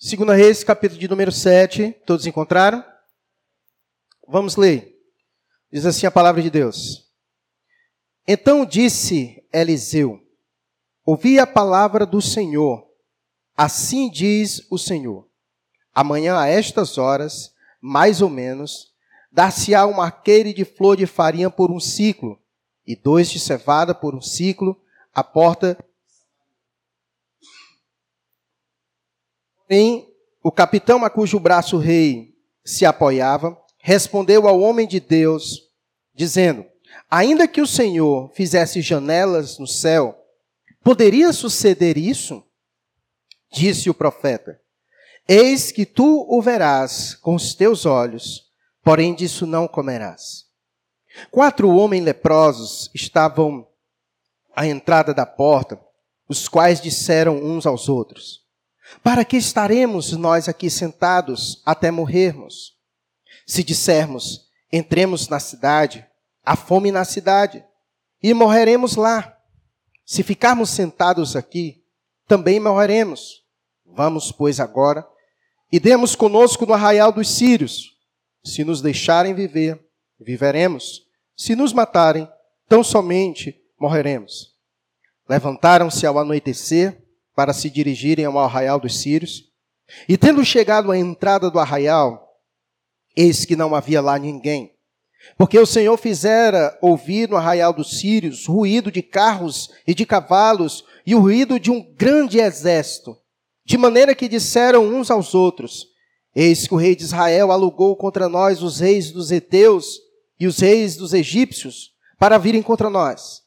Segunda Reis, capítulo de número 7. Todos encontraram? Vamos ler. Diz assim a palavra de Deus. Então disse Eliseu: Ouvi a palavra do Senhor. Assim diz o Senhor: Amanhã a estas horas, mais ou menos, dar-se-á um arqueire de flor de farinha por um ciclo, e dois de cevada por um ciclo, à porta Porém, o capitão a cujo braço o rei se apoiava, respondeu ao homem de Deus, dizendo: Ainda que o Senhor fizesse janelas no céu, poderia suceder isso? Disse o profeta: Eis que tu o verás com os teus olhos, porém disso não comerás. Quatro homens leprosos estavam à entrada da porta, os quais disseram uns aos outros: para que estaremos nós aqui sentados até morrermos? Se dissermos, entremos na cidade, há fome na cidade, e morreremos lá. Se ficarmos sentados aqui, também morreremos. Vamos, pois, agora, e demos conosco no arraial dos sírios. Se nos deixarem viver, viveremos. Se nos matarem, tão somente morreremos. Levantaram-se ao anoitecer para se dirigirem ao arraial dos sírios. E tendo chegado à entrada do arraial, eis que não havia lá ninguém. Porque o Senhor fizera ouvir no arraial dos sírios ruído de carros e de cavalos e o ruído de um grande exército. De maneira que disseram uns aos outros: Eis que o rei de Israel alugou contra nós os reis dos heteus e os reis dos egípcios para virem contra nós.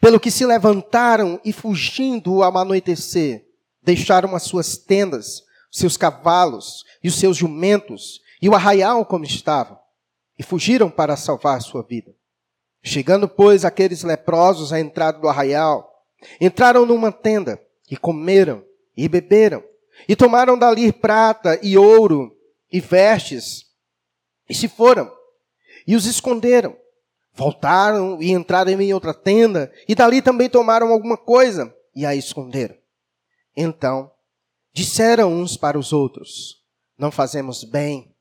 Pelo que se levantaram e fugindo ao anoitecer, deixaram as suas tendas, seus cavalos e os seus jumentos e o arraial como estavam, e fugiram para salvar sua vida. Chegando, pois, aqueles leprosos à entrada do arraial, entraram numa tenda e comeram e beberam, e tomaram dali prata e ouro e vestes, e se foram, e os esconderam Voltaram e entraram em outra tenda, e dali também tomaram alguma coisa e a esconderam. Então, disseram uns para os outros: Não fazemos bem.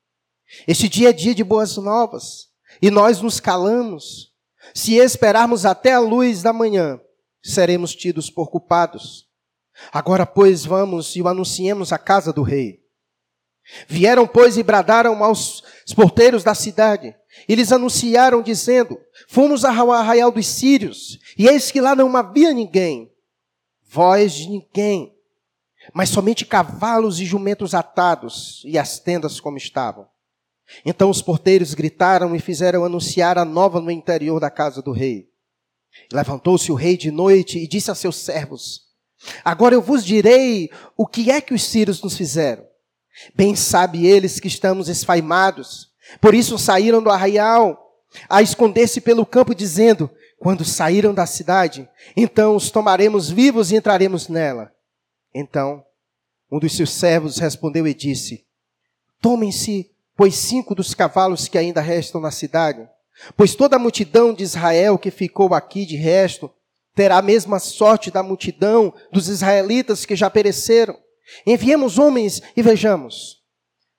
Este dia é dia de boas novas, e nós nos calamos. Se esperarmos até a luz da manhã, seremos tidos por culpados. Agora, pois, vamos e o anunciemos à casa do rei. Vieram, pois, e bradaram aos porteiros da cidade. E lhes anunciaram, dizendo: Fomos ao arraial dos sírios, e eis que lá não havia ninguém, voz de ninguém, mas somente cavalos e jumentos atados, e as tendas como estavam. Então os porteiros gritaram e fizeram anunciar a nova no interior da casa do rei. Levantou-se o rei de noite e disse a seus servos: Agora eu vos direi o que é que os sírios nos fizeram. Bem sabe eles que estamos esfaimados. Por isso saíram do arraial a esconder-se pelo campo, dizendo: Quando saíram da cidade, então os tomaremos vivos e entraremos nela. Então, um dos seus servos respondeu e disse: Tomem-se, pois, cinco dos cavalos que ainda restam na cidade, pois toda a multidão de Israel que ficou aqui de resto terá a mesma sorte da multidão dos israelitas que já pereceram. Enviemos homens e vejamos.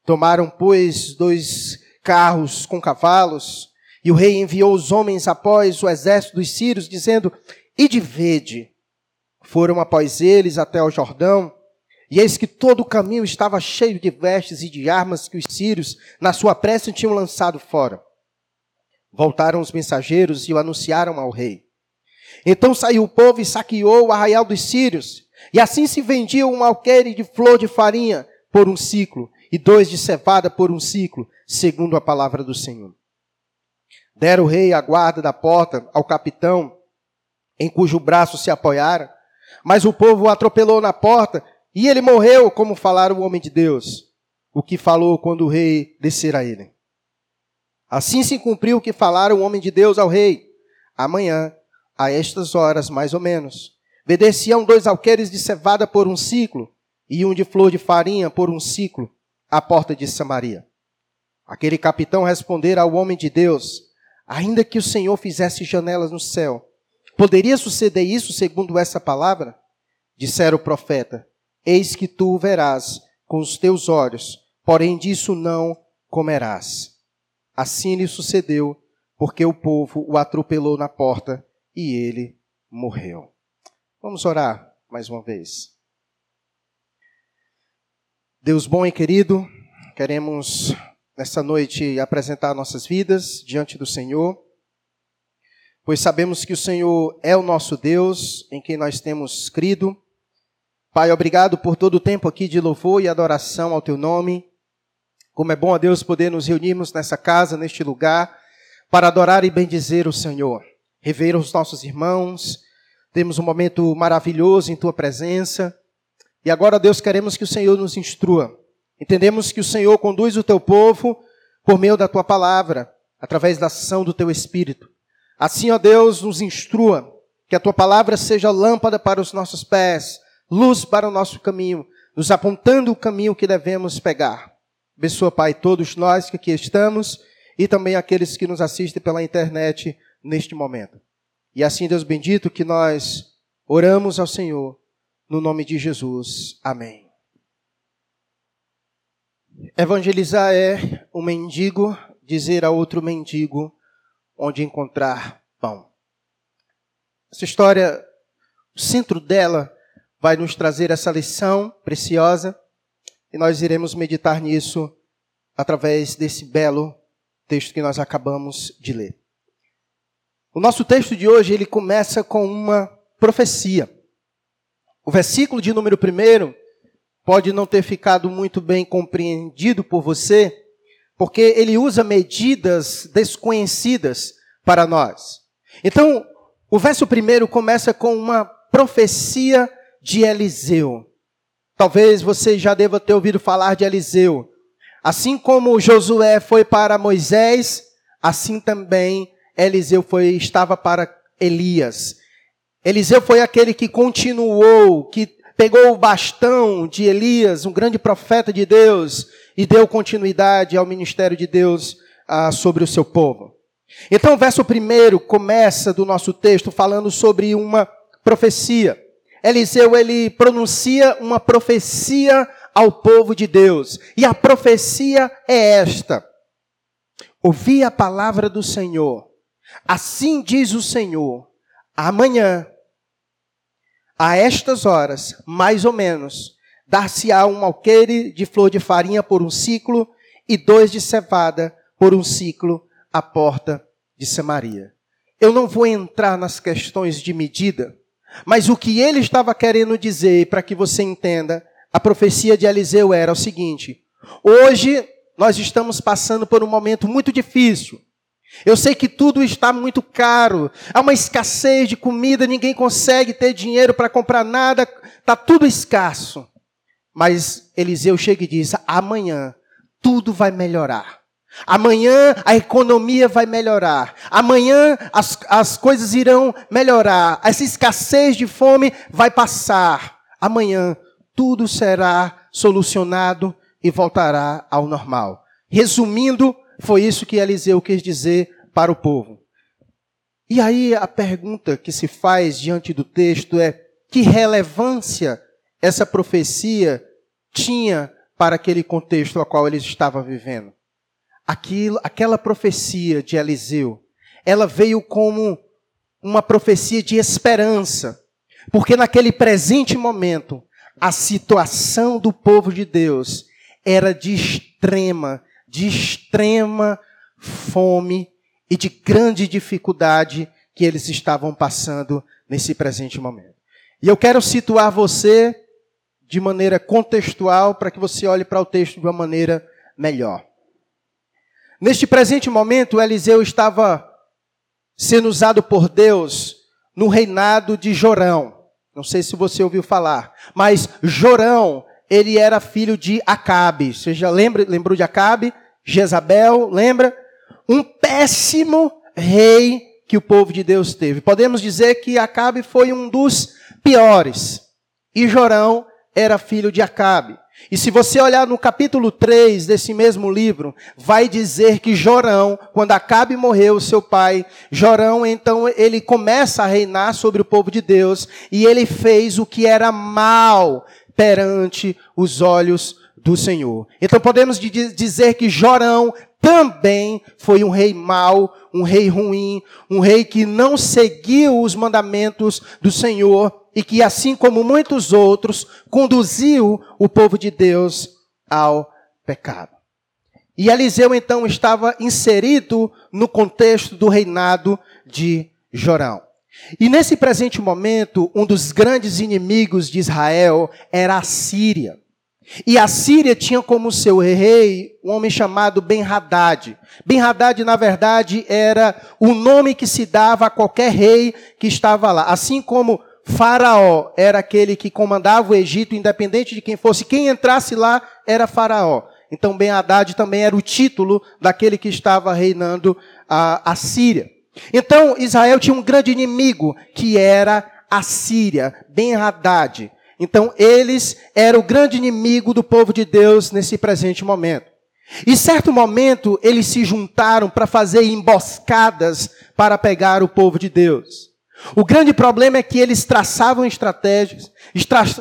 Tomaram, pois, dois carros com cavalos, e o rei enviou os homens após o exército dos sírios, dizendo: Ide vede. Foram após eles até o Jordão, e eis que todo o caminho estava cheio de vestes e de armas que os sírios, na sua pressa, tinham lançado fora. Voltaram os mensageiros e o anunciaram ao rei. Então saiu o povo e saqueou o arraial dos sírios, e assim se vendia um alqueire de flor de farinha por um ciclo, e dois de cevada por um ciclo, segundo a palavra do Senhor. Deram o rei a guarda da porta ao capitão, em cujo braço se apoiara, mas o povo o atropelou na porta, e ele morreu, como falara o homem de Deus, o que falou quando o rei descer a ele. Assim se cumpriu o que falara o homem de Deus ao rei. Amanhã, a estas horas mais ou menos, Vedeciam dois alqueires de cevada por um ciclo, e um de flor de farinha por um ciclo, à porta de Samaria. Aquele capitão respondera ao homem de Deus: Ainda que o Senhor fizesse janelas no céu, poderia suceder isso segundo essa palavra? Dissera o profeta: Eis que tu verás com os teus olhos, porém disso não comerás. Assim lhe sucedeu, porque o povo o atropelou na porta e ele morreu. Vamos orar mais uma vez. Deus bom e querido, queremos nessa noite apresentar nossas vidas diante do Senhor, pois sabemos que o Senhor é o nosso Deus, em quem nós temos crido. Pai, obrigado por todo o tempo aqui de louvor e adoração ao teu nome. Como é bom a Deus poder nos reunirmos nessa casa, neste lugar, para adorar e bendizer o Senhor, rever os nossos irmãos. Temos um momento maravilhoso em tua presença e agora, Deus, queremos que o Senhor nos instrua. Entendemos que o Senhor conduz o teu povo por meio da tua palavra, através da ação do teu espírito. Assim, ó Deus, nos instrua, que a tua palavra seja lâmpada para os nossos pés, luz para o nosso caminho, nos apontando o caminho que devemos pegar. Abençoa, Pai, todos nós que aqui estamos e também aqueles que nos assistem pela internet neste momento. E assim, Deus bendito, que nós oramos ao Senhor no nome de Jesus. Amém. Evangelizar é um mendigo dizer a outro mendigo onde encontrar pão. Essa história, o centro dela vai nos trazer essa lição preciosa e nós iremos meditar nisso através desse belo texto que nós acabamos de ler. O nosso texto de hoje ele começa com uma profecia. O versículo de número 1 pode não ter ficado muito bem compreendido por você, porque ele usa medidas desconhecidas para nós. Então, o verso 1 começa com uma profecia de Eliseu. Talvez você já deva ter ouvido falar de Eliseu. Assim como Josué foi para Moisés, assim também Eliseu foi, estava para Elias. Eliseu foi aquele que continuou, que pegou o bastão de Elias, um grande profeta de Deus, e deu continuidade ao ministério de Deus ah, sobre o seu povo. Então, o verso primeiro começa do nosso texto falando sobre uma profecia. Eliseu, ele pronuncia uma profecia ao povo de Deus. E a profecia é esta: Ouvi a palavra do Senhor. Assim diz o Senhor: amanhã a estas horas, mais ou menos, dar-se-á um alqueire de flor de farinha por um ciclo e dois de cevada por um ciclo à porta de Samaria. Eu não vou entrar nas questões de medida, mas o que ele estava querendo dizer, para que você entenda, a profecia de Eliseu era o seguinte: hoje nós estamos passando por um momento muito difícil. Eu sei que tudo está muito caro, há uma escassez de comida, ninguém consegue ter dinheiro para comprar nada, está tudo escasso. Mas Eliseu chega e diz: amanhã tudo vai melhorar. Amanhã a economia vai melhorar. Amanhã as, as coisas irão melhorar. Essa escassez de fome vai passar. Amanhã tudo será solucionado e voltará ao normal. Resumindo, foi isso que Eliseu quis dizer para o povo. E aí a pergunta que se faz diante do texto é: que relevância essa profecia tinha para aquele contexto ao qual eles estavam vivendo? Aquilo, aquela profecia de Eliseu, ela veio como uma profecia de esperança, porque naquele presente momento, a situação do povo de Deus era de extrema de extrema fome e de grande dificuldade que eles estavam passando nesse presente momento. E eu quero situar você de maneira contextual para que você olhe para o texto de uma maneira melhor. Neste presente momento, Eliseu estava sendo usado por Deus no reinado de Jorão. Não sei se você ouviu falar, mas Jorão, ele era filho de Acabe. Você já lembra, lembrou de Acabe? Jezabel, lembra? Um péssimo rei que o povo de Deus teve. Podemos dizer que Acabe foi um dos piores. E Jorão era filho de Acabe. E se você olhar no capítulo 3 desse mesmo livro, vai dizer que Jorão, quando Acabe morreu, seu pai, Jorão, então ele começa a reinar sobre o povo de Deus e ele fez o que era mal perante os olhos do Senhor. Então podemos dizer que Jorão também foi um rei mau, um rei ruim, um rei que não seguiu os mandamentos do Senhor e que, assim como muitos outros, conduziu o povo de Deus ao pecado. E Eliseu então estava inserido no contexto do reinado de Jorão. E nesse presente momento, um dos grandes inimigos de Israel era a Síria. E a Síria tinha como seu rei um homem chamado Ben-Hadad. Ben-Hadad, na verdade, era o nome que se dava a qualquer rei que estava lá. Assim como Faraó era aquele que comandava o Egito, independente de quem fosse, quem entrasse lá era Faraó. Então Ben-Hadad também era o título daquele que estava reinando a, a Síria. Então Israel tinha um grande inimigo, que era a Síria, Ben-Hadad. Então, eles eram o grande inimigo do povo de Deus nesse presente momento. E certo momento, eles se juntaram para fazer emboscadas para pegar o povo de Deus. O grande problema é que eles traçavam estratégias,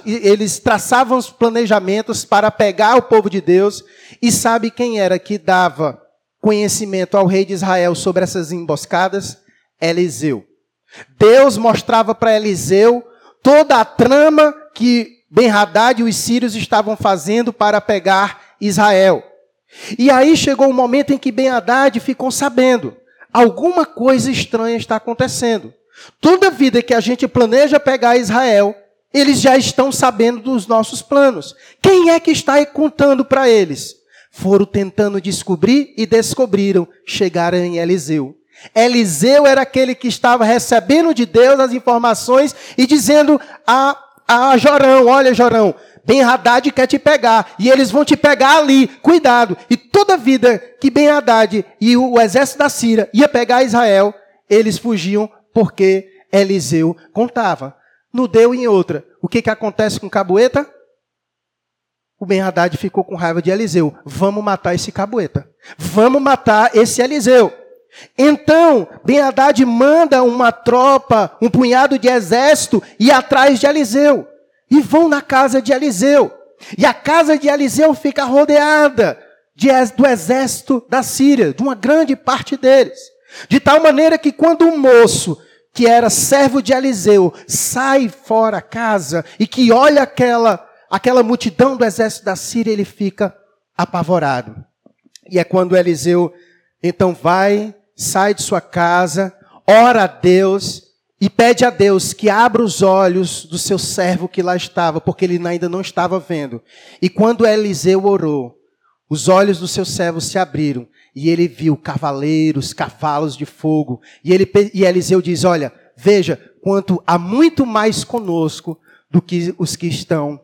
eles traçavam os planejamentos para pegar o povo de Deus. E sabe quem era que dava conhecimento ao rei de Israel sobre essas emboscadas? Eliseu. Deus mostrava para Eliseu toda a trama que Ben-Hadad e os sírios estavam fazendo para pegar Israel. E aí chegou o um momento em que Ben-Hadad ficou sabendo, alguma coisa estranha está acontecendo. Toda vida que a gente planeja pegar Israel, eles já estão sabendo dos nossos planos. Quem é que está contando para eles? Foram tentando descobrir e descobriram, chegaram em Eliseu. Eliseu era aquele que estava recebendo de Deus as informações e dizendo a, a Jorão: Olha, Jorão, Ben Haddad quer te pegar. E eles vão te pegar ali. Cuidado. E toda vida que Ben Haddad e o exército da Síria ia pegar Israel, eles fugiam porque Eliseu contava. Não deu em outra. O que, que acontece com Cabueta? O Ben Haddad ficou com raiva de Eliseu. Vamos matar esse Cabueta. Vamos matar esse Eliseu. Então, Ben-Hadad manda uma tropa, um punhado de exército, ir atrás de Eliseu. E vão na casa de Eliseu. E a casa de Eliseu fica rodeada de, do exército da Síria, de uma grande parte deles. De tal maneira que quando um moço, que era servo de Eliseu, sai fora a casa e que olha aquela, aquela multidão do exército da Síria, ele fica apavorado. E é quando Eliseu então vai sai de sua casa, ora a Deus e pede a Deus que abra os olhos do seu servo que lá estava, porque ele ainda não estava vendo. E quando Eliseu orou, os olhos do seu servo se abriram e ele viu cavaleiros, cavalos de fogo. E, ele, e Eliseu diz: Olha, veja quanto há muito mais conosco do que os que estão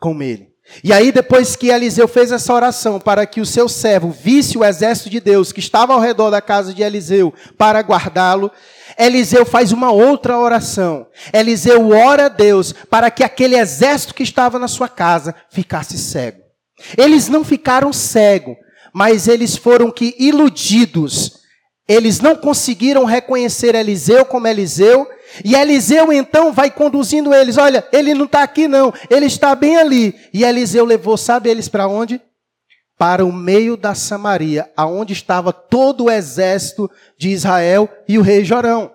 com ele. E aí, depois que Eliseu fez essa oração para que o seu servo visse o exército de Deus que estava ao redor da casa de Eliseu para guardá-lo, Eliseu faz uma outra oração. Eliseu ora a Deus para que aquele exército que estava na sua casa ficasse cego. Eles não ficaram cegos, mas eles foram que iludidos. Eles não conseguiram reconhecer Eliseu como Eliseu e Eliseu então vai conduzindo eles. Olha, ele não está aqui não, ele está bem ali. E Eliseu levou, sabe eles para onde? Para o meio da Samaria, aonde estava todo o exército de Israel e o rei Jorão.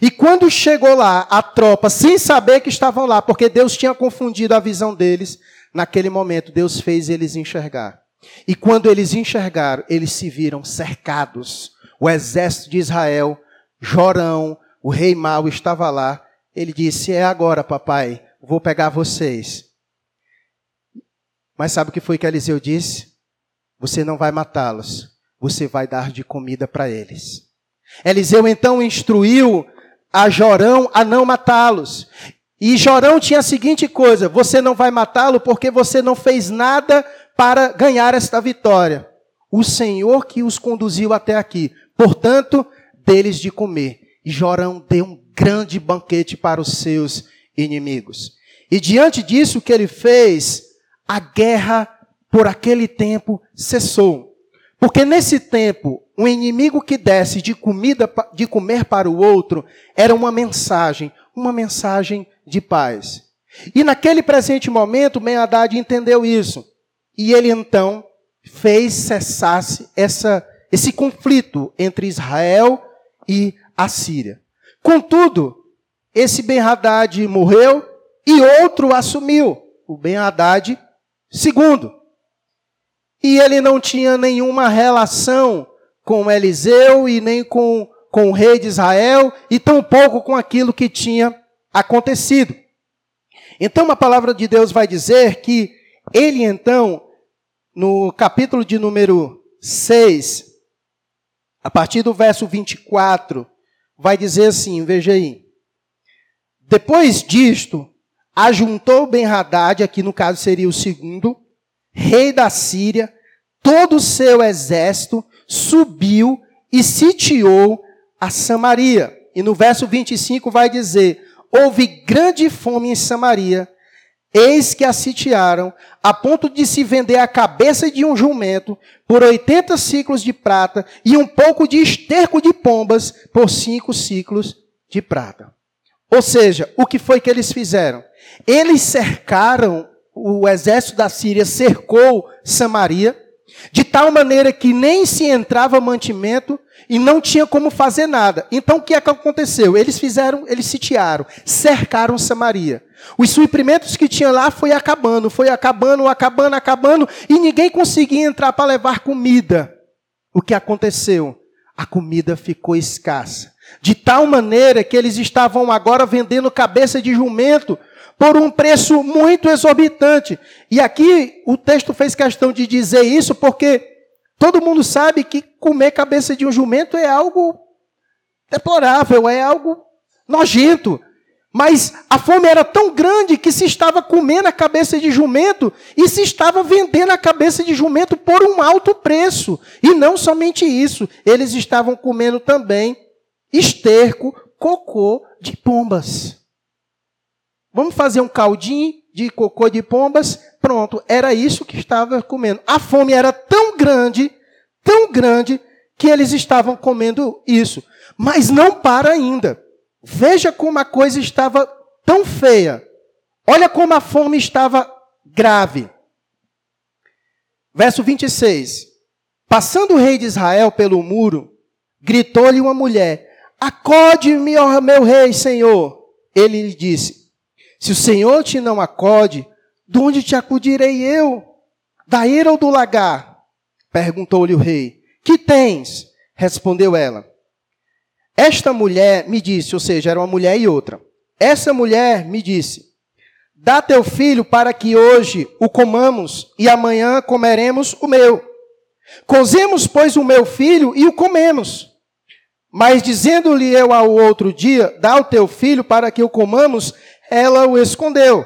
E quando chegou lá a tropa, sem saber que estavam lá, porque Deus tinha confundido a visão deles, naquele momento Deus fez eles enxergar. E quando eles enxergaram, eles se viram cercados. O exército de Israel, Jorão, o rei mau estava lá. Ele disse: É agora, papai, vou pegar vocês. Mas sabe o que foi que Eliseu disse? Você não vai matá-los, você vai dar de comida para eles. Eliseu então instruiu a Jorão a não matá-los. E Jorão tinha a seguinte coisa: você não vai matá-lo porque você não fez nada para ganhar esta vitória. O Senhor que os conduziu até aqui. Portanto, deles de comer. E Jorão deu um grande banquete para os seus inimigos. E diante disso que ele fez, a guerra por aquele tempo cessou. Porque nesse tempo, um inimigo que desse de comida de comer para o outro era uma mensagem, uma mensagem de paz. E naquele presente momento, Ben Haddad entendeu isso. e ele então fez cessasse essa, esse conflito entre Israel e a Síria. Contudo, esse Ben-Hadad morreu e outro assumiu, o Ben-Hadad segundo. E ele não tinha nenhuma relação com Eliseu e nem com, com o rei de Israel e tampouco com aquilo que tinha acontecido. Então a palavra de Deus vai dizer que ele então, no capítulo de número 6, a partir do verso 24, vai dizer assim, veja aí. Depois disto, ajuntou Ben-Hadad, aqui no caso seria o segundo, rei da Síria, todo o seu exército subiu e sitiou a Samaria. E no verso 25 vai dizer: houve grande fome em Samaria, eis que a sitiaram, a ponto de se vender a cabeça de um jumento por 80 ciclos de prata e um pouco de esterco de pombas por cinco ciclos de prata. Ou seja, o que foi que eles fizeram? Eles cercaram, o exército da Síria cercou Samaria, de tal maneira que nem se entrava mantimento e não tinha como fazer nada. Então o que é que aconteceu? Eles fizeram, eles sitiaram, cercaram Samaria. Os suprimentos que tinha lá foi acabando, foi acabando, acabando, acabando, e ninguém conseguia entrar para levar comida. O que aconteceu? A comida ficou escassa. De tal maneira que eles estavam agora vendendo cabeça de jumento por um preço muito exorbitante. E aqui o texto fez questão de dizer isso porque todo mundo sabe que comer cabeça de um jumento é algo deplorável, é algo nojento. Mas a fome era tão grande que se estava comendo a cabeça de jumento e se estava vendendo a cabeça de jumento por um alto preço. E não somente isso, eles estavam comendo também esterco, cocô de pombas. Vamos fazer um caldinho de cocô de pombas? Pronto, era isso que estava comendo. A fome era tão grande, tão grande, que eles estavam comendo isso. Mas não para ainda. Veja como a coisa estava tão feia. Olha como a fome estava grave. Verso 26. Passando o rei de Israel pelo muro, gritou-lhe uma mulher: Acode-me, meu rei, senhor. Ele lhe disse: Se o senhor te não acode, de onde te acudirei eu? Da ira ou do lagar? Perguntou-lhe o rei. Que tens? Respondeu ela. Esta mulher me disse, ou seja, era uma mulher e outra. Essa mulher me disse: Dá teu filho para que hoje o comamos e amanhã comeremos o meu. Cozemos, pois, o meu filho e o comemos. Mas dizendo-lhe eu ao outro dia: Dá o teu filho para que o comamos, ela o escondeu.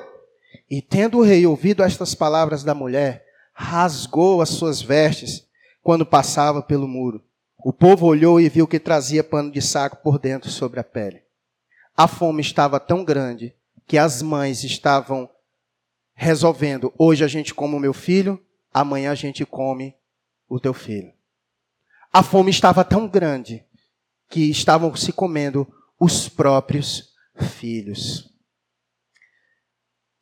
E tendo o rei ouvido estas palavras da mulher, rasgou as suas vestes quando passava pelo muro. O povo olhou e viu que trazia pano de saco por dentro sobre a pele. A fome estava tão grande que as mães estavam resolvendo: hoje a gente come o meu filho, amanhã a gente come o teu filho. A fome estava tão grande que estavam se comendo os próprios filhos.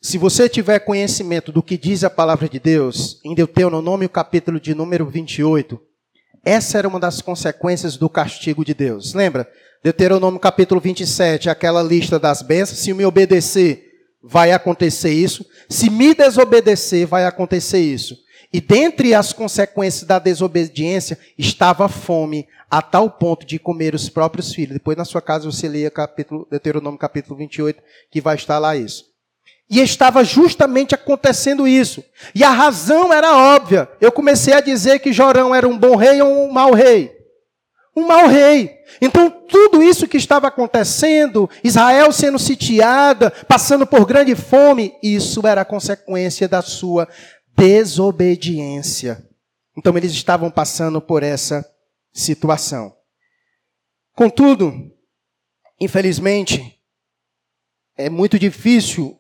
Se você tiver conhecimento do que diz a palavra de Deus, em Deuteronômio capítulo de número 28, essa era uma das consequências do castigo de Deus. Lembra? Deuteronômio capítulo 27, aquela lista das bênçãos. Se me obedecer, vai acontecer isso. Se me desobedecer, vai acontecer isso. E dentre as consequências da desobediência estava a fome, a tal ponto de comer os próprios filhos. Depois na sua casa você leia capítulo, Deuteronômio capítulo 28, que vai estar lá isso. E estava justamente acontecendo isso. E a razão era óbvia. Eu comecei a dizer que Jorão era um bom rei ou um mau rei. Um mau rei. Então, tudo isso que estava acontecendo, Israel sendo sitiada, passando por grande fome, isso era consequência da sua desobediência. Então, eles estavam passando por essa situação. Contudo, infelizmente, é muito difícil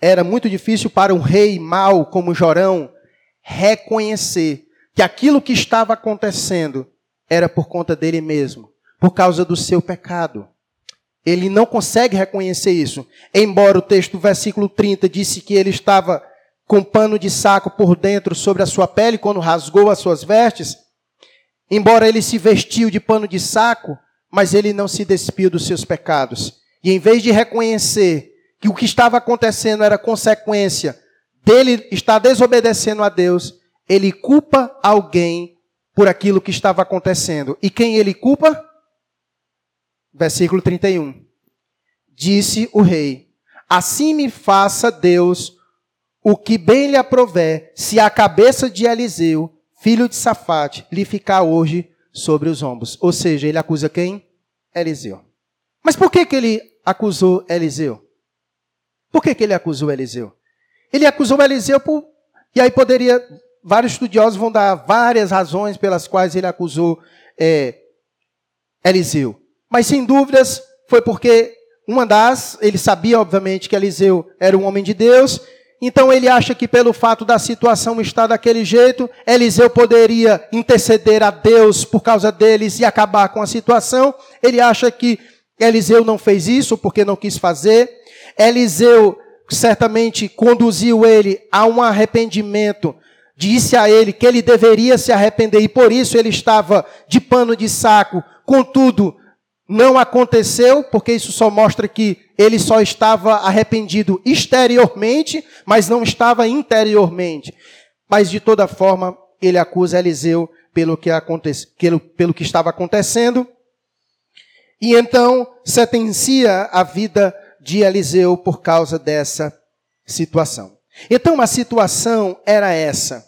era muito difícil para um rei mau como Jorão reconhecer que aquilo que estava acontecendo era por conta dele mesmo, por causa do seu pecado. Ele não consegue reconhecer isso. Embora o texto do versículo 30 disse que ele estava com pano de saco por dentro sobre a sua pele quando rasgou as suas vestes? Embora ele se vestiu de pano de saco, mas ele não se despiu dos seus pecados. E em vez de reconhecer que o que estava acontecendo era consequência dele estar desobedecendo a Deus, ele culpa alguém por aquilo que estava acontecendo. E quem ele culpa? Versículo 31. Disse o rei: Assim me faça Deus o que bem lhe aprover, se a cabeça de Eliseu, filho de Safate, lhe ficar hoje sobre os ombros. Ou seja, ele acusa quem? Eliseu. Mas por que, que ele acusou Eliseu? Por que, que ele acusou Eliseu? Ele acusou Eliseu por. E aí poderia. Vários estudiosos vão dar várias razões pelas quais ele acusou é, Eliseu. Mas sem dúvidas foi porque uma das, ele sabia obviamente que Eliseu era um homem de Deus, então ele acha que pelo fato da situação estar daquele jeito, Eliseu poderia interceder a Deus por causa deles e acabar com a situação. Ele acha que Eliseu não fez isso porque não quis fazer. Eliseu certamente conduziu ele a um arrependimento, disse a ele que ele deveria se arrepender e por isso ele estava de pano de saco. Contudo, não aconteceu, porque isso só mostra que ele só estava arrependido exteriormente, mas não estava interiormente. Mas de toda forma, ele acusa Eliseu pelo que, pelo, pelo que estava acontecendo. E então sentencia a vida de Eliseu por causa dessa situação. Então a situação era essa.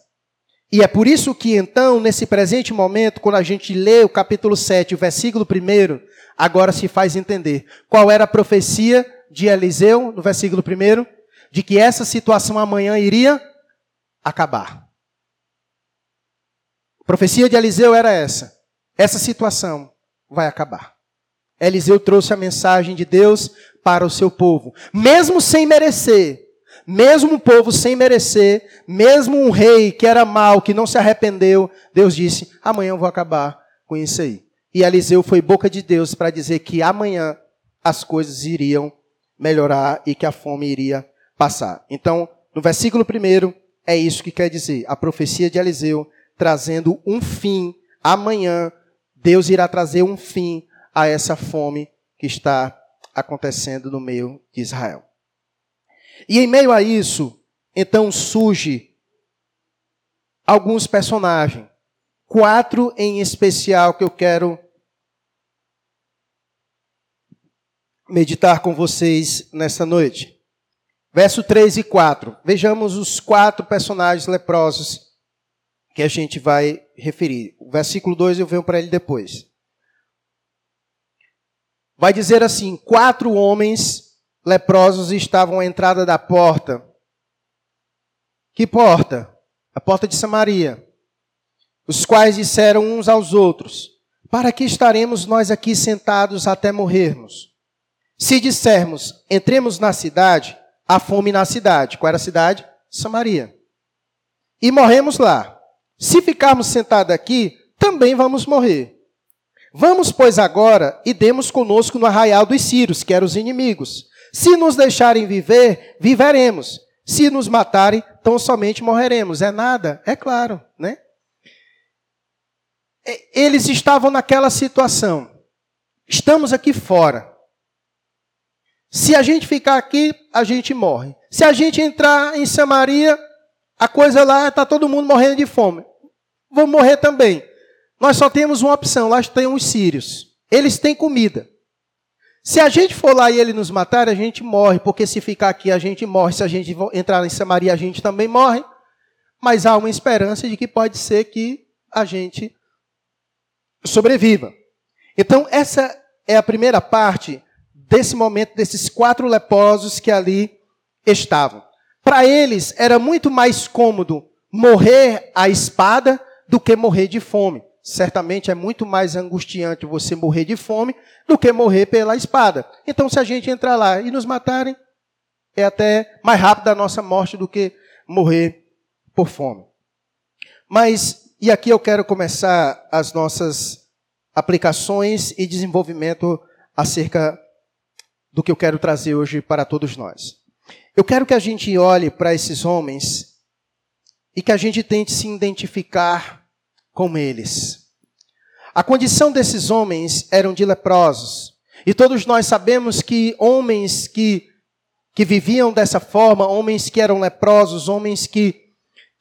E é por isso que então, nesse presente momento, quando a gente lê o capítulo 7, o versículo 1, agora se faz entender qual era a profecia de Eliseu, no versículo 1, de que essa situação amanhã iria acabar. A profecia de Eliseu era essa: essa situação vai acabar. Eliseu trouxe a mensagem de Deus para o seu povo, mesmo sem merecer, mesmo o povo sem merecer, mesmo um rei que era mau, que não se arrependeu, Deus disse: amanhã eu vou acabar com isso aí. E Eliseu foi boca de Deus para dizer que amanhã as coisas iriam melhorar e que a fome iria passar. Então, no versículo 1, é isso que quer dizer. A profecia de Eliseu trazendo um fim. Amanhã, Deus irá trazer um fim a essa fome que está acontecendo no meio de Israel. E em meio a isso, então surge alguns personagens quatro em especial que eu quero meditar com vocês nessa noite. Verso 3 e 4. Vejamos os quatro personagens leprosos que a gente vai referir. O versículo 2 eu venho para ele depois. Vai dizer assim: quatro homens leprosos estavam à entrada da porta. Que porta? A porta de Samaria os quais disseram uns aos outros: Para que estaremos nós aqui sentados até morrermos? Se dissermos, entremos na cidade, há fome na cidade. Qual era a cidade? Samaria. E morremos lá. Se ficarmos sentados aqui, também vamos morrer. Vamos, pois, agora e demos conosco no arraial dos Círios, que eram os inimigos. Se nos deixarem viver, viveremos. Se nos matarem, tão somente morreremos. É nada? É claro, né? eles estavam naquela situação. Estamos aqui fora. Se a gente ficar aqui, a gente morre. Se a gente entrar em Samaria, a coisa lá está todo mundo morrendo de fome. Vamos morrer também. Nós só temos uma opção, lá tem os sírios. Eles têm comida. Se a gente for lá e ele nos matar, a gente morre, porque se ficar aqui a gente morre, se a gente entrar em Samaria a gente também morre. Mas há uma esperança de que pode ser que a gente sobreviva. Então, essa é a primeira parte desse momento, desses quatro leprosos que ali estavam. Para eles, era muito mais cômodo morrer à espada do que morrer de fome. Certamente é muito mais angustiante você morrer de fome do que morrer pela espada. Então, se a gente entrar lá e nos matarem, é até mais rápido a nossa morte do que morrer por fome. Mas e aqui eu quero começar as nossas aplicações e desenvolvimento acerca do que eu quero trazer hoje para todos nós. Eu quero que a gente olhe para esses homens e que a gente tente se identificar com eles. A condição desses homens eram de leprosos. E todos nós sabemos que homens que, que viviam dessa forma, homens que eram leprosos, homens que,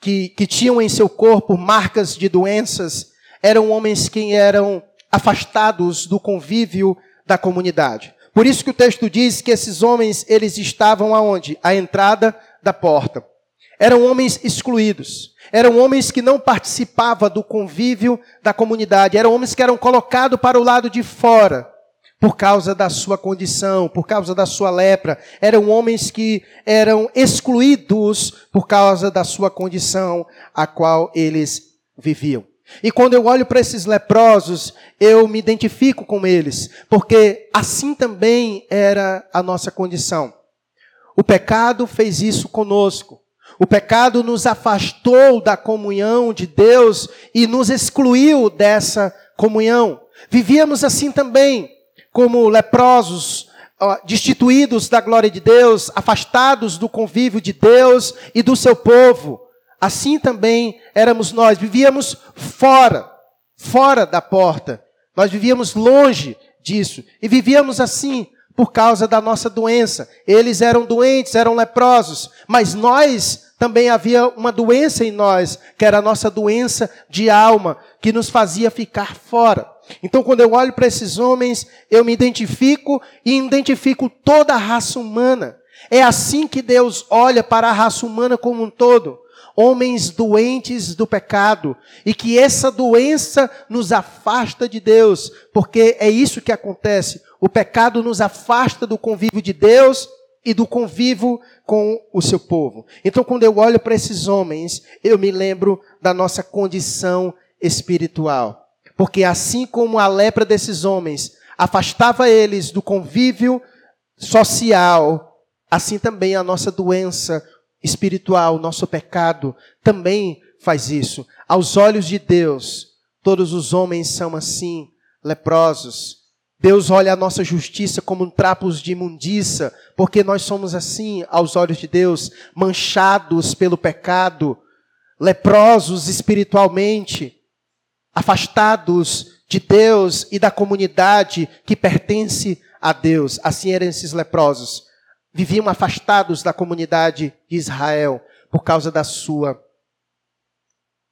que, que tinham em seu corpo marcas de doenças, eram homens que eram afastados do convívio da comunidade. Por isso que o texto diz que esses homens, eles estavam aonde? À entrada da porta. Eram homens excluídos. Eram homens que não participavam do convívio da comunidade. Eram homens que eram colocados para o lado de fora por causa da sua condição, por causa da sua lepra. Eram homens que eram excluídos por causa da sua condição a qual eles viviam. E quando eu olho para esses leprosos, eu me identifico com eles, porque assim também era a nossa condição. O pecado fez isso conosco. O pecado nos afastou da comunhão de Deus e nos excluiu dessa comunhão. Vivíamos assim também, como leprosos, destituídos da glória de Deus, afastados do convívio de Deus e do seu povo. Assim também éramos nós, vivíamos fora, fora da porta. Nós vivíamos longe disso e vivíamos assim por causa da nossa doença. Eles eram doentes, eram leprosos, mas nós também havia uma doença em nós, que era a nossa doença de alma, que nos fazia ficar fora. Então, quando eu olho para esses homens, eu me identifico e identifico toda a raça humana. É assim que Deus olha para a raça humana como um todo. Homens doentes do pecado, e que essa doença nos afasta de Deus, porque é isso que acontece. O pecado nos afasta do convívio de Deus e do convívio com o seu povo. Então, quando eu olho para esses homens, eu me lembro da nossa condição espiritual. Porque assim como a lepra desses homens afastava eles do convívio social, assim também a nossa doença espiritual, nosso pecado, também faz isso. Aos olhos de Deus, todos os homens são assim, leprosos, Deus olha a nossa justiça como trapos de imundícia, porque nós somos assim aos olhos de Deus, manchados pelo pecado, leprosos espiritualmente, afastados de Deus e da comunidade que pertence a Deus. Assim eram esses leprosos. Viviam afastados da comunidade de Israel por causa da sua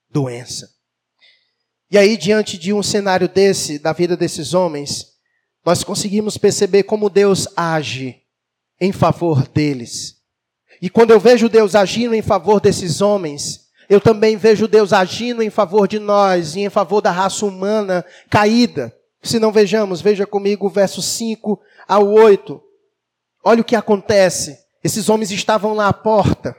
doença. E aí, diante de um cenário desse, da vida desses homens, nós conseguimos perceber como Deus age em favor deles. E quando eu vejo Deus agindo em favor desses homens, eu também vejo Deus agindo em favor de nós e em favor da raça humana caída. Se não vejamos, veja comigo o verso 5 ao 8. Olha o que acontece. Esses homens estavam lá à porta.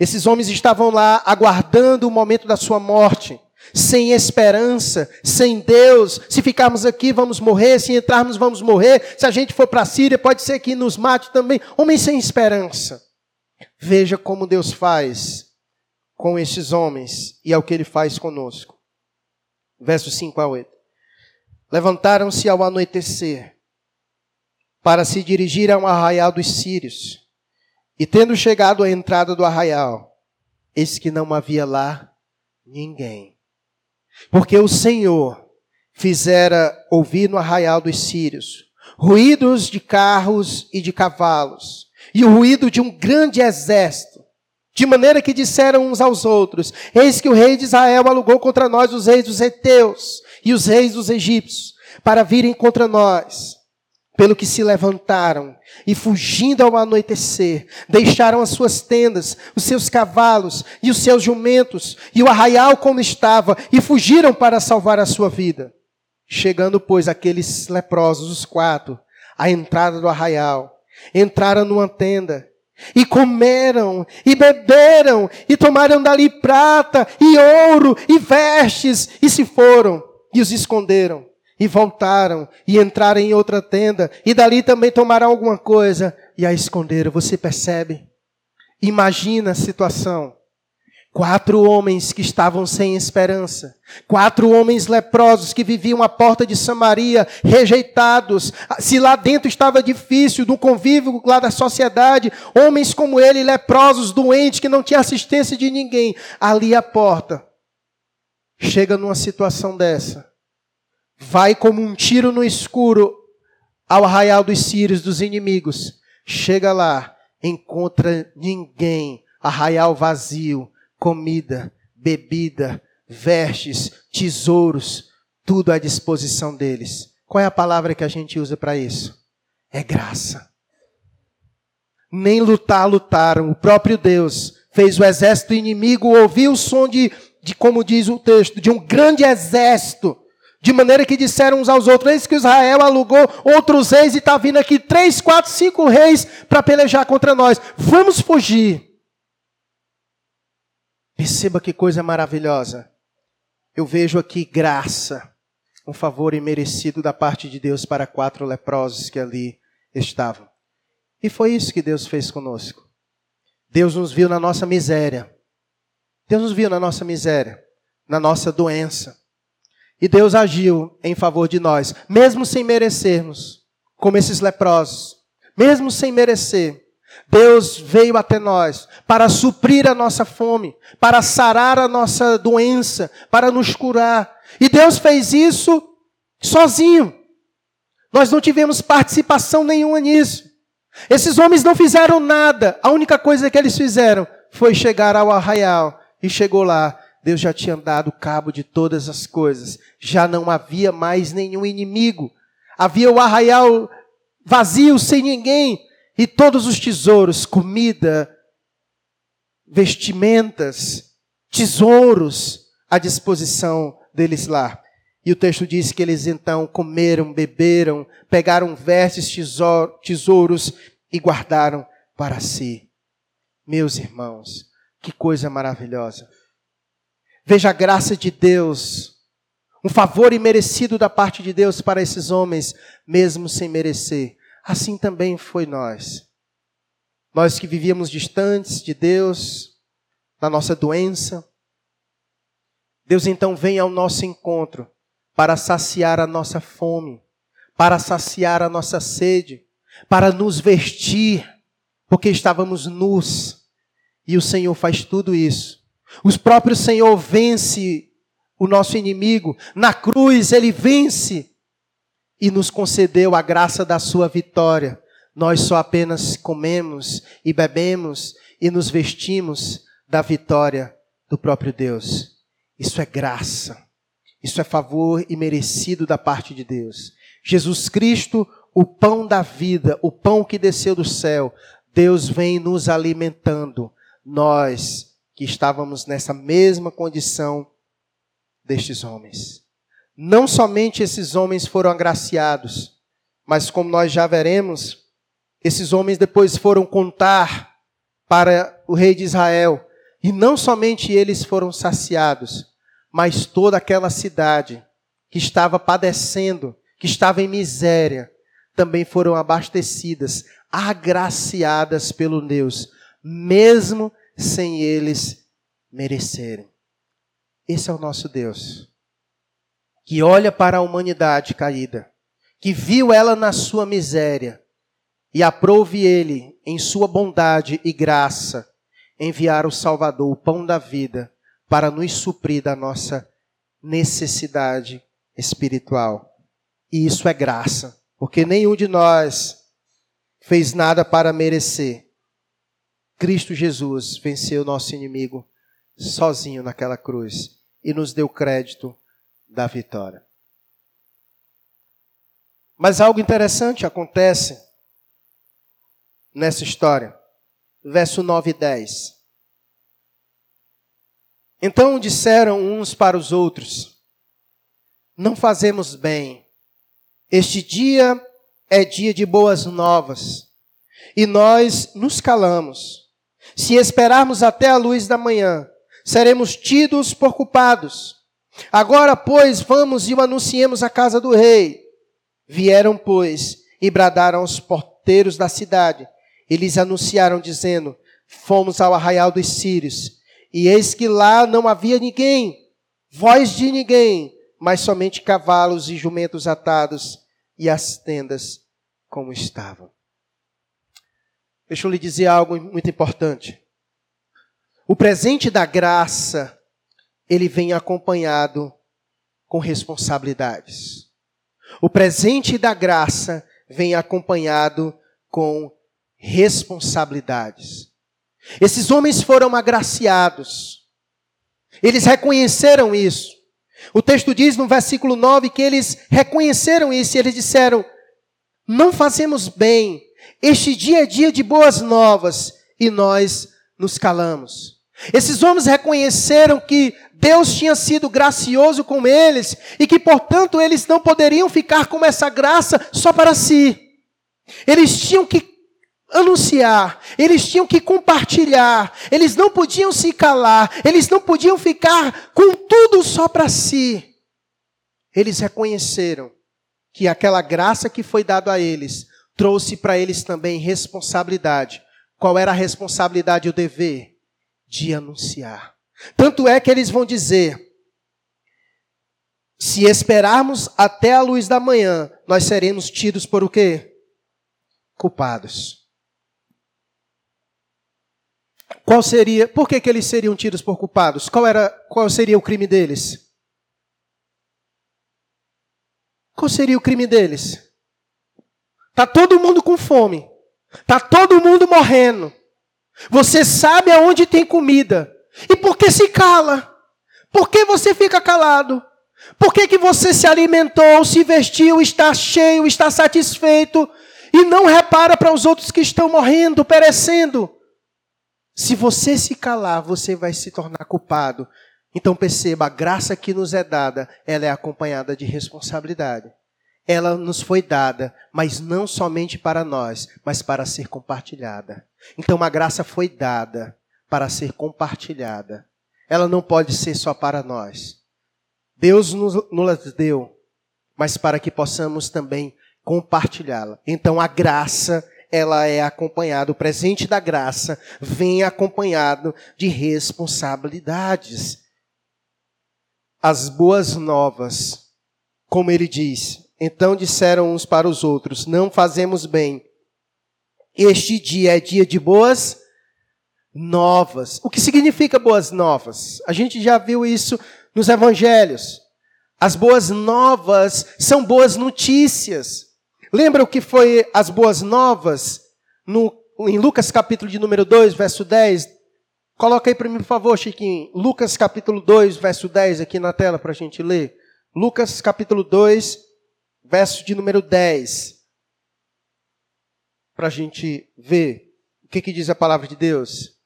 Esses homens estavam lá aguardando o momento da sua morte sem esperança, sem Deus. Se ficarmos aqui, vamos morrer. Se entrarmos, vamos morrer. Se a gente for para a Síria, pode ser que nos mate também. Homens sem esperança. Veja como Deus faz com estes homens e é o que ele faz conosco. Verso 5 a 8. Levantaram-se ao anoitecer para se dirigir a um arraial dos sírios. E tendo chegado à entrada do arraial, eis que não havia lá ninguém. Porque o Senhor fizera ouvir no arraial dos sírios ruídos de carros e de cavalos, e o ruído de um grande exército, de maneira que disseram uns aos outros: Eis que o rei de Israel alugou contra nós os reis dos heteus e os reis dos egípcios, para virem contra nós. Pelo que se levantaram e, fugindo ao anoitecer, deixaram as suas tendas, os seus cavalos e os seus jumentos, e o arraial como estava, e fugiram para salvar a sua vida. Chegando, pois, aqueles leprosos, os quatro, à entrada do arraial, entraram numa tenda, e comeram, e beberam, e tomaram dali prata, e ouro, e vestes, e se foram, e os esconderam e voltaram e entraram em outra tenda e dali também tomaram alguma coisa e a esconderam. Você percebe? Imagina a situação. Quatro homens que estavam sem esperança. Quatro homens leprosos que viviam à porta de Samaria, rejeitados. Se lá dentro estava difícil, no convívio lá da sociedade, homens como ele, leprosos, doentes, que não tinham assistência de ninguém, ali à porta. Chega numa situação dessa. Vai como um tiro no escuro ao arraial dos sírios, dos inimigos. Chega lá, encontra ninguém, arraial vazio comida, bebida, vestes, tesouros, tudo à disposição deles. Qual é a palavra que a gente usa para isso? É graça. Nem lutar, lutaram. O próprio Deus fez o exército inimigo ouvir o som de, de, como diz o texto, de um grande exército. De maneira que disseram uns aos outros: Eis que Israel alugou outros reis e está vindo aqui três, quatro, cinco reis para pelejar contra nós. Vamos fugir. Perceba que coisa maravilhosa. Eu vejo aqui graça, um favor imerecido da parte de Deus para quatro leprosos que ali estavam. E foi isso que Deus fez conosco. Deus nos viu na nossa miséria. Deus nos viu na nossa miséria, na nossa doença. E Deus agiu em favor de nós, mesmo sem merecermos, como esses leprosos, mesmo sem merecer. Deus veio até nós para suprir a nossa fome, para sarar a nossa doença, para nos curar. E Deus fez isso sozinho. Nós não tivemos participação nenhuma nisso. Esses homens não fizeram nada. A única coisa que eles fizeram foi chegar ao arraial. E chegou lá. Deus já tinha dado cabo de todas as coisas. Já não havia mais nenhum inimigo. Havia o arraial vazio, sem ninguém e todos os tesouros, comida, vestimentas, tesouros à disposição deles lá. E o texto diz que eles então comeram, beberam, pegaram vestes, tesouros e guardaram para si. Meus irmãos, que coisa maravilhosa. Veja a graça de Deus, um favor imerecido da parte de Deus para esses homens, mesmo sem merecer assim também foi nós. Nós que vivíamos distantes de Deus, na nossa doença, Deus então vem ao nosso encontro para saciar a nossa fome, para saciar a nossa sede, para nos vestir, porque estávamos nus. E o Senhor faz tudo isso. O próprio Senhor vence o nosso inimigo. Na cruz, ele vence e nos concedeu a graça da sua vitória. Nós só apenas comemos e bebemos e nos vestimos da vitória do próprio Deus. Isso é graça. Isso é favor e merecido da parte de Deus. Jesus Cristo, o pão da vida, o pão que desceu do céu, Deus vem nos alimentando. Nós que estávamos nessa mesma condição destes homens. Não somente esses homens foram agraciados, mas como nós já veremos, esses homens depois foram contar para o rei de Israel, e não somente eles foram saciados, mas toda aquela cidade que estava padecendo, que estava em miséria, também foram abastecidas, agraciadas pelo Deus, mesmo sem eles merecerem. Esse é o nosso Deus que olha para a humanidade caída, que viu ela na sua miséria e aprove ele, em sua bondade e graça, enviar o Salvador, o pão da vida, para nos suprir da nossa necessidade espiritual. E isso é graça, porque nenhum de nós fez nada para merecer. Cristo Jesus venceu nosso inimigo sozinho naquela cruz e nos deu crédito da vitória. Mas algo interessante acontece nessa história. Verso 9 e 10. Então disseram uns para os outros: Não fazemos bem. Este dia é dia de boas novas. E nós nos calamos. Se esperarmos até a luz da manhã, seremos tidos por culpados. Agora, pois, vamos e o anunciemos à casa do rei. Vieram, pois, e bradaram aos porteiros da cidade. E lhes anunciaram, dizendo: Fomos ao arraial dos sírios, E eis que lá não havia ninguém, voz de ninguém, mas somente cavalos e jumentos atados e as tendas como estavam. Deixa eu lhe dizer algo muito importante. O presente da graça, ele vem acompanhado com responsabilidades. O presente da graça vem acompanhado com responsabilidades. Esses homens foram agraciados. Eles reconheceram isso. O texto diz no versículo 9 que eles reconheceram isso e eles disseram: Não fazemos bem, este dia é dia de boas novas, e nós nos calamos. Esses homens reconheceram que Deus tinha sido gracioso com eles e que, portanto, eles não poderiam ficar com essa graça só para si. Eles tinham que anunciar, eles tinham que compartilhar, eles não podiam se calar, eles não podiam ficar com tudo só para si. Eles reconheceram que aquela graça que foi dada a eles trouxe para eles também responsabilidade. Qual era a responsabilidade e o dever? De anunciar. Tanto é que eles vão dizer: se esperarmos até a luz da manhã, nós seremos tidos por o quê? Culpados. Qual seria, por que, que eles seriam tidos por culpados? Qual, era, qual seria o crime deles? Qual seria o crime deles? Tá todo mundo com fome. Tá todo mundo morrendo. Você sabe aonde tem comida. E por que se cala? Por que você fica calado? Por que, que você se alimentou, se vestiu, está cheio, está satisfeito e não repara para os outros que estão morrendo, perecendo? Se você se calar, você vai se tornar culpado. Então perceba, a graça que nos é dada, ela é acompanhada de responsabilidade. Ela nos foi dada, mas não somente para nós, mas para ser compartilhada. Então a graça foi dada para ser compartilhada. Ela não pode ser só para nós. Deus nos, nos deu, mas para que possamos também compartilhá-la. Então a graça ela é acompanhada, o presente da graça vem acompanhado de responsabilidades. As boas novas, como ele diz, então disseram uns para os outros: Não fazemos bem. Este dia é dia de boas novas. O que significa boas novas? A gente já viu isso nos evangelhos. As boas novas são boas notícias. Lembra o que foi as boas novas no, em Lucas capítulo de número 2, verso 10? Coloca aí para mim, por favor, Chiquinho. Lucas capítulo 2, verso 10 aqui na tela para a gente ler. Lucas capítulo 2, verso de número 10. Para a gente ver o que, que diz a palavra de Deus.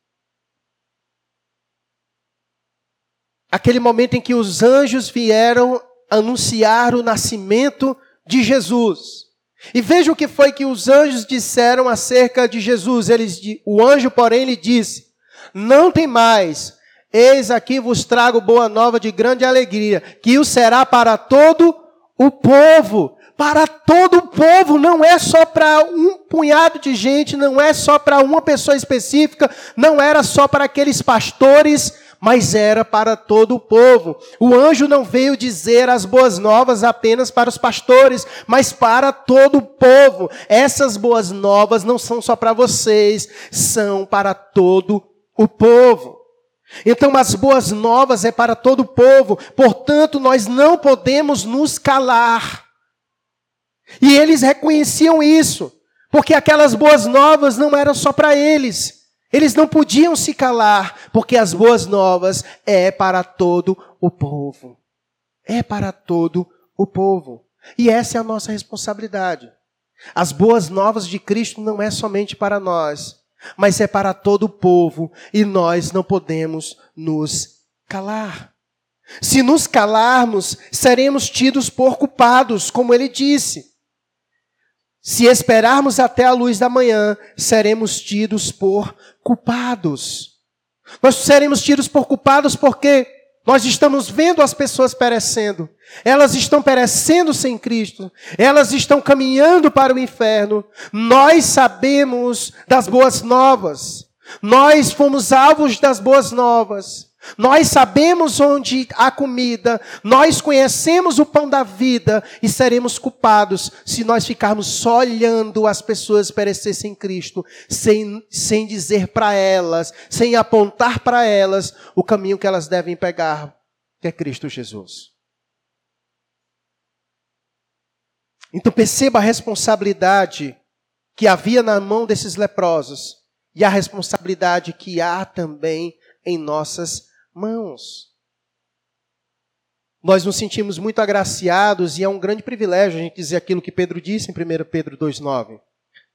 Aquele momento em que os anjos vieram anunciar o nascimento de Jesus. E veja o que foi que os anjos disseram acerca de Jesus. Eles, o anjo, porém, lhe disse: Não tem mais, eis aqui vos trago boa nova de grande alegria, que o será para todo o povo. Para todo o povo, não é só para um punhado de gente, não é só para uma pessoa específica, não era só para aqueles pastores mas era para todo o povo. O anjo não veio dizer as boas novas apenas para os pastores, mas para todo o povo. Essas boas novas não são só para vocês, são para todo o povo. Então, as boas novas é para todo o povo, portanto, nós não podemos nos calar. E eles reconheciam isso, porque aquelas boas novas não eram só para eles, eles não podiam se calar, porque as boas novas é para todo o povo. É para todo o povo. E essa é a nossa responsabilidade. As boas novas de Cristo não é somente para nós, mas é para todo o povo, e nós não podemos nos calar. Se nos calarmos, seremos tidos por culpados, como ele disse. Se esperarmos até a luz da manhã, seremos tidos por culpados. Nós seremos tidos por culpados porque nós estamos vendo as pessoas perecendo. Elas estão perecendo sem Cristo. Elas estão caminhando para o inferno. Nós sabemos das boas novas. Nós fomos alvos das boas novas. Nós sabemos onde há comida, nós conhecemos o pão da vida e seremos culpados se nós ficarmos só olhando as pessoas perecer sem Cristo, sem, sem dizer para elas, sem apontar para elas o caminho que elas devem pegar, que é Cristo Jesus. Então perceba a responsabilidade que havia na mão desses leprosos e a responsabilidade que há também em nossas mãos. Nós nos sentimos muito agraciados e é um grande privilégio a gente dizer aquilo que Pedro disse em 1 Pedro 2,9.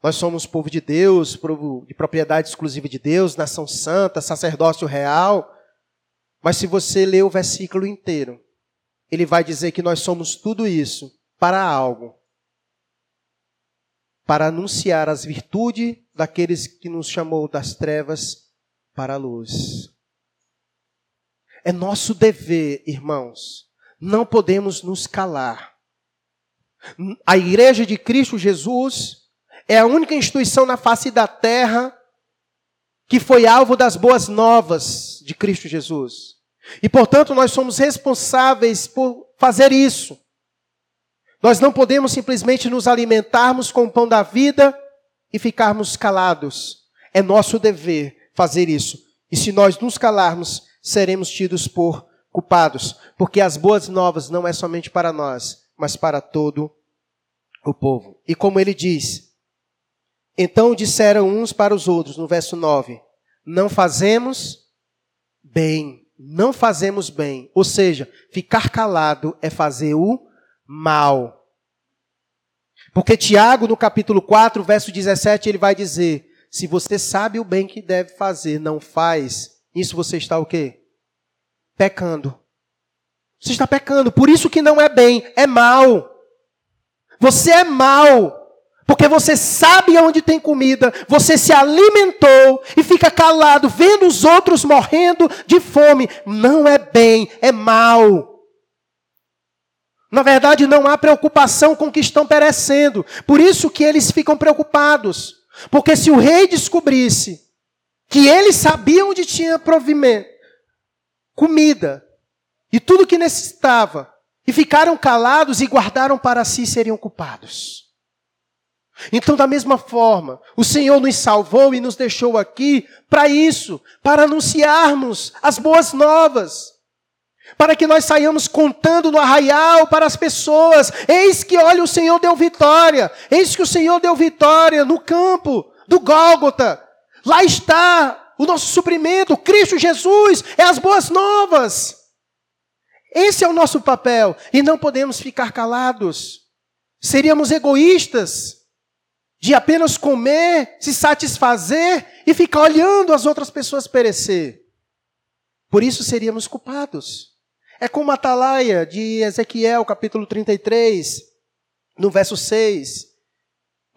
Nós somos povo de Deus, povo de propriedade exclusiva de Deus, nação santa, sacerdócio real. Mas se você ler o versículo inteiro, ele vai dizer que nós somos tudo isso para algo para anunciar as virtudes daqueles que nos chamou das trevas para a luz. É nosso dever, irmãos. Não podemos nos calar. A Igreja de Cristo Jesus é a única instituição na face da terra que foi alvo das boas novas de Cristo Jesus. E, portanto, nós somos responsáveis por fazer isso. Nós não podemos simplesmente nos alimentarmos com o pão da vida e ficarmos calados. É nosso dever fazer isso. E se nós nos calarmos, seremos tidos por culpados, porque as boas novas não é somente para nós, mas para todo o povo. E como ele diz, então disseram uns para os outros, no verso 9: Não fazemos bem, não fazemos bem. Ou seja, ficar calado é fazer o mal. Porque Tiago, no capítulo 4, verso 17, ele vai dizer: se você sabe o bem que deve fazer, não faz, isso você está o quê? Pecando. Você está pecando. Por isso que não é bem, é mal. Você é mal. Porque você sabe onde tem comida, você se alimentou e fica calado, vendo os outros morrendo de fome. Não é bem, é mal. Na verdade, não há preocupação com o que estão perecendo. Por isso que eles ficam preocupados. Porque se o rei descobrisse que eles sabiam onde tinha provimento, comida e tudo que necessitava, e ficaram calados e guardaram para si, seriam culpados. Então, da mesma forma, o Senhor nos salvou e nos deixou aqui para isso, para anunciarmos as boas novas para que nós saiamos contando no arraial para as pessoas: eis que, olha, o Senhor deu vitória, eis que o Senhor deu vitória no campo do Gólgota. Lá está o nosso suprimento, Cristo Jesus, é as boas novas. Esse é o nosso papel e não podemos ficar calados. Seríamos egoístas de apenas comer, se satisfazer e ficar olhando as outras pessoas perecer. Por isso seríamos culpados. É como a atalaia de Ezequiel, capítulo 33, no verso 6.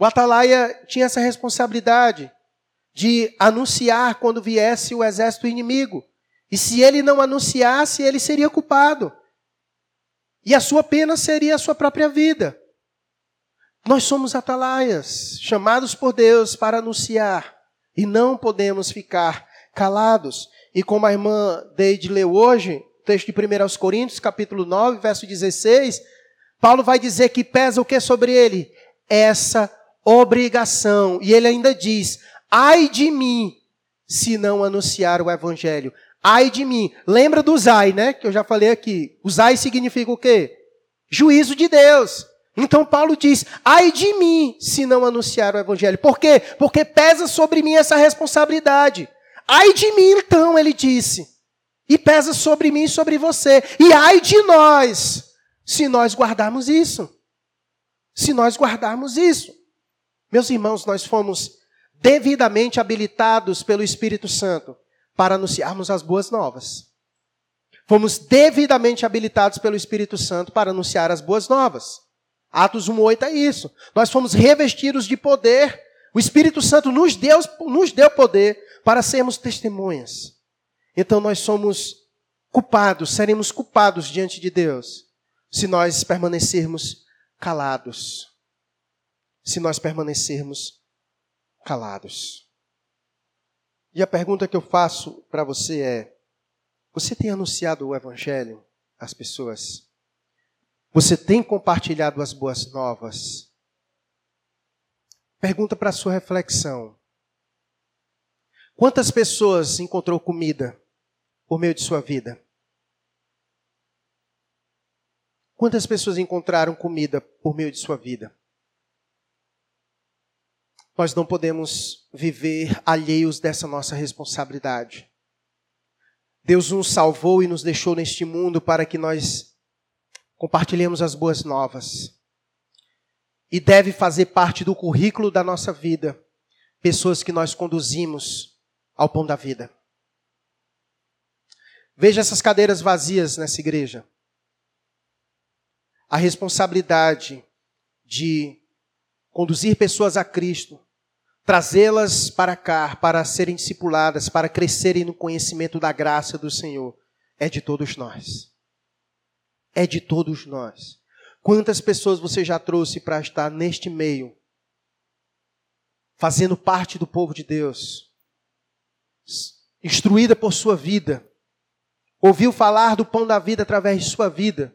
O atalaia tinha essa responsabilidade de anunciar quando viesse o exército inimigo. E se ele não anunciasse, ele seria culpado. E a sua pena seria a sua própria vida. Nós somos atalaias, chamados por Deus para anunciar, e não podemos ficar calados. E como a irmã Deide leu hoje, texto de 1 Coríntios, capítulo 9, verso 16, Paulo vai dizer que pesa o que sobre ele? Essa obrigação. E ele ainda diz: ai de mim, se não anunciar o evangelho. Ai de mim. Lembra do Zai, né? Que eu já falei aqui. O Zai significa o quê? Juízo de Deus. Então Paulo diz: ai de mim, se não anunciar o evangelho. Por quê? Porque pesa sobre mim essa responsabilidade. Ai de mim, então, ele disse e pesa sobre mim e sobre você. E ai de nós, se nós guardarmos isso. Se nós guardarmos isso. Meus irmãos, nós fomos devidamente habilitados pelo Espírito Santo para anunciarmos as boas novas. Fomos devidamente habilitados pelo Espírito Santo para anunciar as boas novas. Atos 1:8 é isso. Nós fomos revestidos de poder. O Espírito Santo nos deu, nos deu poder para sermos testemunhas. Então nós somos culpados, seremos culpados diante de Deus se nós permanecermos calados. Se nós permanecermos calados. E a pergunta que eu faço para você é: você tem anunciado o Evangelho às pessoas? Você tem compartilhado as boas novas? Pergunta para sua reflexão. Quantas pessoas encontrou comida por meio de sua vida? Quantas pessoas encontraram comida por meio de sua vida? Nós não podemos viver alheios dessa nossa responsabilidade. Deus nos salvou e nos deixou neste mundo para que nós compartilhemos as boas novas. E deve fazer parte do currículo da nossa vida pessoas que nós conduzimos ao pão da vida. Veja essas cadeiras vazias nessa igreja. A responsabilidade de conduzir pessoas a Cristo, trazê-las para cá, para serem discipuladas, para crescerem no conhecimento da graça do Senhor, é de todos nós. É de todos nós. Quantas pessoas você já trouxe para estar neste meio, fazendo parte do povo de Deus? instruída por sua vida, ouviu falar do pão da vida através de sua vida.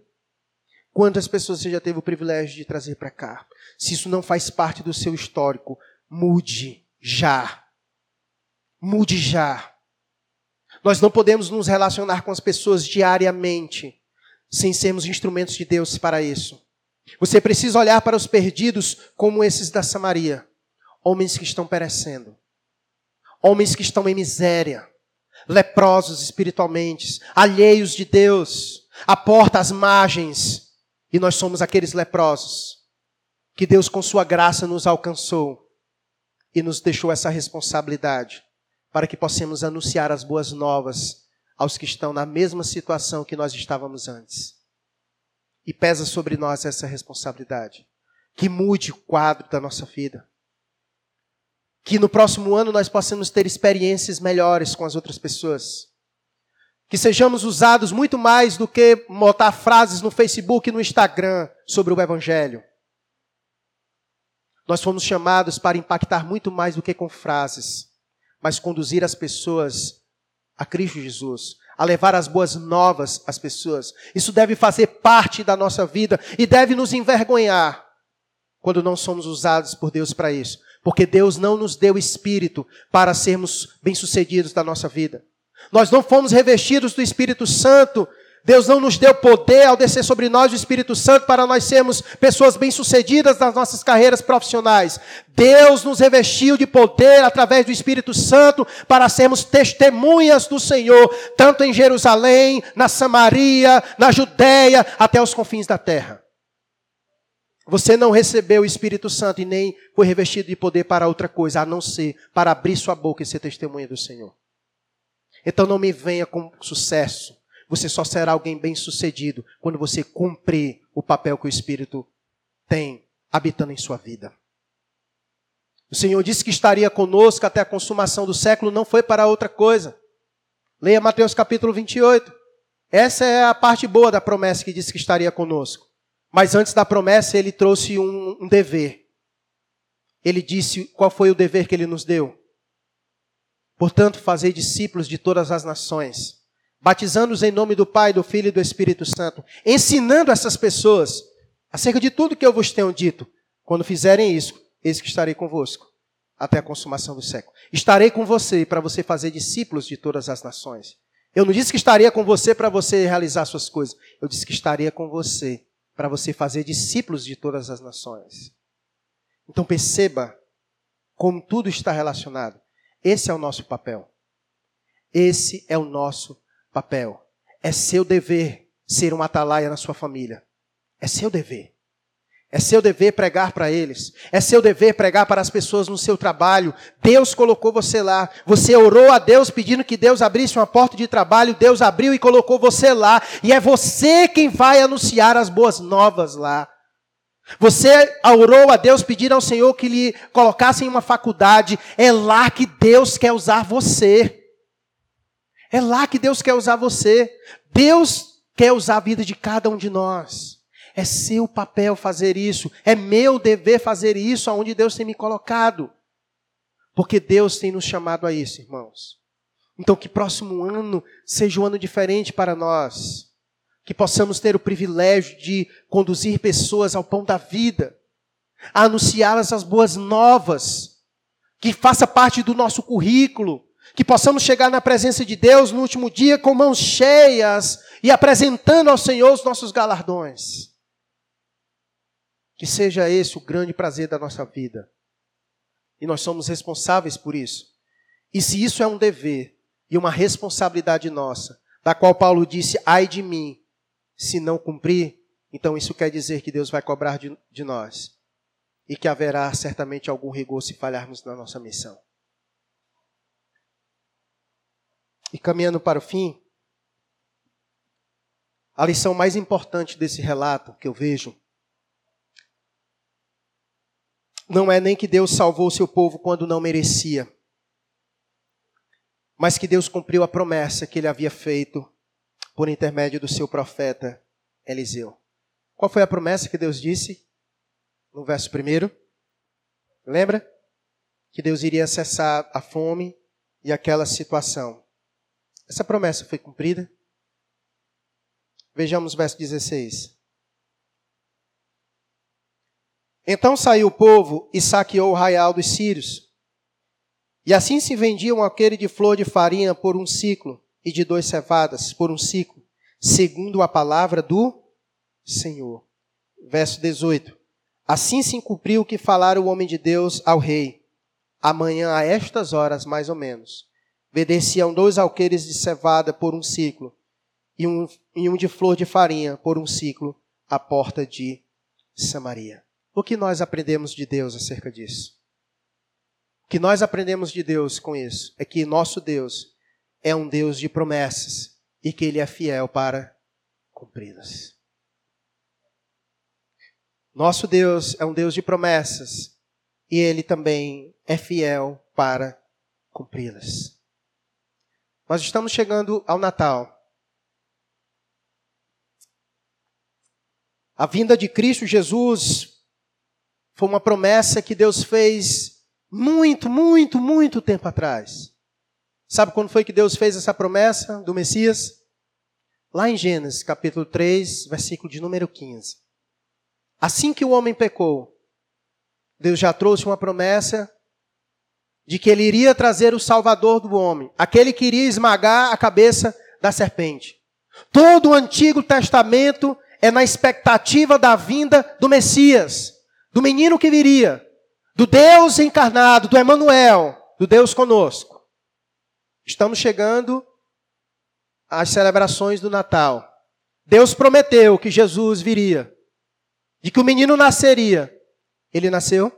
Quantas pessoas você já teve o privilégio de trazer para cá? Se isso não faz parte do seu histórico, mude já. Mude já. Nós não podemos nos relacionar com as pessoas diariamente sem sermos instrumentos de Deus para isso. Você precisa olhar para os perdidos como esses da Samaria, homens que estão perecendo, homens que estão em miséria, leprosos espiritualmente, alheios de Deus, a porta, às margens, e nós somos aqueles leprosos que Deus, com Sua graça, nos alcançou e nos deixou essa responsabilidade para que possamos anunciar as boas novas aos que estão na mesma situação que nós estávamos antes. E pesa sobre nós essa responsabilidade. Que mude o quadro da nossa vida que no próximo ano nós possamos ter experiências melhores com as outras pessoas. Que sejamos usados muito mais do que botar frases no Facebook e no Instagram sobre o Evangelho. Nós fomos chamados para impactar muito mais do que com frases, mas conduzir as pessoas a Cristo Jesus, a levar as boas novas às pessoas. Isso deve fazer parte da nossa vida e deve nos envergonhar quando não somos usados por Deus para isso. Porque Deus não nos deu espírito para sermos bem-sucedidos da nossa vida. Nós não fomos revestidos do Espírito Santo. Deus não nos deu poder ao descer sobre nós o Espírito Santo para nós sermos pessoas bem-sucedidas nas nossas carreiras profissionais. Deus nos revestiu de poder através do Espírito Santo para sermos testemunhas do Senhor, tanto em Jerusalém, na Samaria, na Judéia, até os confins da terra. Você não recebeu o Espírito Santo e nem foi revestido de poder para outra coisa, a não ser para abrir sua boca e ser testemunha do Senhor. Então não me venha com sucesso. Você só será alguém bem-sucedido quando você cumprir o papel que o Espírito tem habitando em sua vida. O Senhor disse que estaria conosco até a consumação do século, não foi para outra coisa. Leia Mateus capítulo 28. Essa é a parte boa da promessa que disse que estaria conosco. Mas antes da promessa, ele trouxe um, um dever. Ele disse qual foi o dever que ele nos deu. Portanto, fazer discípulos de todas as nações, batizando-os em nome do Pai, do Filho e do Espírito Santo, ensinando essas pessoas acerca de tudo que eu vos tenho dito. Quando fizerem isso, eis que estarei convosco até a consumação do século. Estarei com você para você fazer discípulos de todas as nações. Eu não disse que estaria com você para você realizar suas coisas. Eu disse que estaria com você para você fazer discípulos de todas as nações. Então perceba como tudo está relacionado. Esse é o nosso papel. Esse é o nosso papel. É seu dever ser um atalaia na sua família. É seu dever. É seu dever pregar para eles. É seu dever pregar para as pessoas no seu trabalho. Deus colocou você lá. Você orou a Deus pedindo que Deus abrisse uma porta de trabalho. Deus abriu e colocou você lá. E é você quem vai anunciar as boas novas lá. Você orou a Deus pedindo ao Senhor que lhe colocasse em uma faculdade. É lá que Deus quer usar você. É lá que Deus quer usar você. Deus quer usar a vida de cada um de nós. É seu papel fazer isso. É meu dever fazer isso aonde Deus tem me colocado. Porque Deus tem nos chamado a isso, irmãos. Então, que próximo ano seja um ano diferente para nós. Que possamos ter o privilégio de conduzir pessoas ao pão da vida, a anunciá-las as boas novas, que faça parte do nosso currículo, que possamos chegar na presença de Deus no último dia com mãos cheias e apresentando ao Senhor os nossos galardões. Que seja esse o grande prazer da nossa vida. E nós somos responsáveis por isso. E se isso é um dever e uma responsabilidade nossa, da qual Paulo disse: ai de mim, se não cumprir, então isso quer dizer que Deus vai cobrar de, de nós. E que haverá certamente algum rigor se falharmos na nossa missão. E caminhando para o fim, a lição mais importante desse relato que eu vejo não é nem que Deus salvou o seu povo quando não merecia, mas que Deus cumpriu a promessa que ele havia feito por intermédio do seu profeta Eliseu. Qual foi a promessa que Deus disse? No verso primeiro. Lembra? Que Deus iria cessar a fome e aquela situação. Essa promessa foi cumprida? Vejamos o verso 16. Então saiu o povo e saqueou o raial dos sírios. E assim se vendiam aquele de flor de farinha por um ciclo, e de dois cevadas por um ciclo, segundo a palavra do Senhor. Verso 18. Assim se cumpriu o que falara o homem de Deus ao rei. Amanhã, a estas horas, mais ou menos, vendeciam dois alqueires de cevada por um ciclo, e um, e um de flor de farinha por um ciclo, à porta de Samaria. O que nós aprendemos de Deus acerca disso? O que nós aprendemos de Deus com isso é que nosso Deus é um Deus de promessas e que Ele é fiel para cumpri-las. Nosso Deus é um Deus de promessas e Ele também é fiel para cumpri-las. Nós estamos chegando ao Natal. A vinda de Cristo Jesus foi uma promessa que Deus fez muito, muito, muito tempo atrás. Sabe quando foi que Deus fez essa promessa do Messias? Lá em Gênesis, capítulo 3, versículo de número 15. Assim que o homem pecou, Deus já trouxe uma promessa de que ele iria trazer o Salvador do homem, aquele que iria esmagar a cabeça da serpente. Todo o Antigo Testamento é na expectativa da vinda do Messias do menino que viria, do Deus encarnado, do Emanuel, do Deus conosco. Estamos chegando às celebrações do Natal. Deus prometeu que Jesus viria, de que o menino nasceria. Ele nasceu?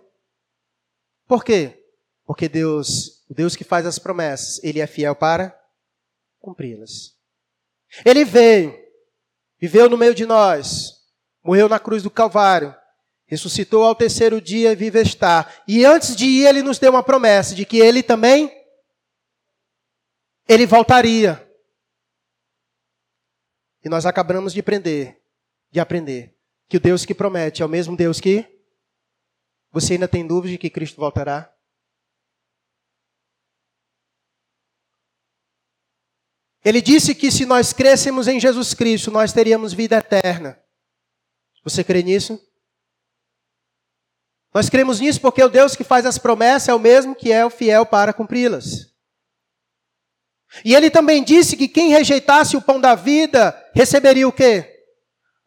Por quê? Porque Deus, o Deus que faz as promessas, ele é fiel para cumpri-las. Ele veio, viveu no meio de nós, morreu na cruz do Calvário, ressuscitou ao terceiro dia e vive está. E antes de ir, ele nos deu uma promessa de que ele também ele voltaria. E nós acabamos de aprender, de aprender que o Deus que promete é o mesmo Deus que você ainda tem dúvida de que Cristo voltará? Ele disse que se nós crescemos em Jesus Cristo, nós teríamos vida eterna. Você crê nisso? Nós cremos nisso porque o Deus que faz as promessas é o mesmo que é o fiel para cumpri-las. E ele também disse que quem rejeitasse o pão da vida receberia o quê?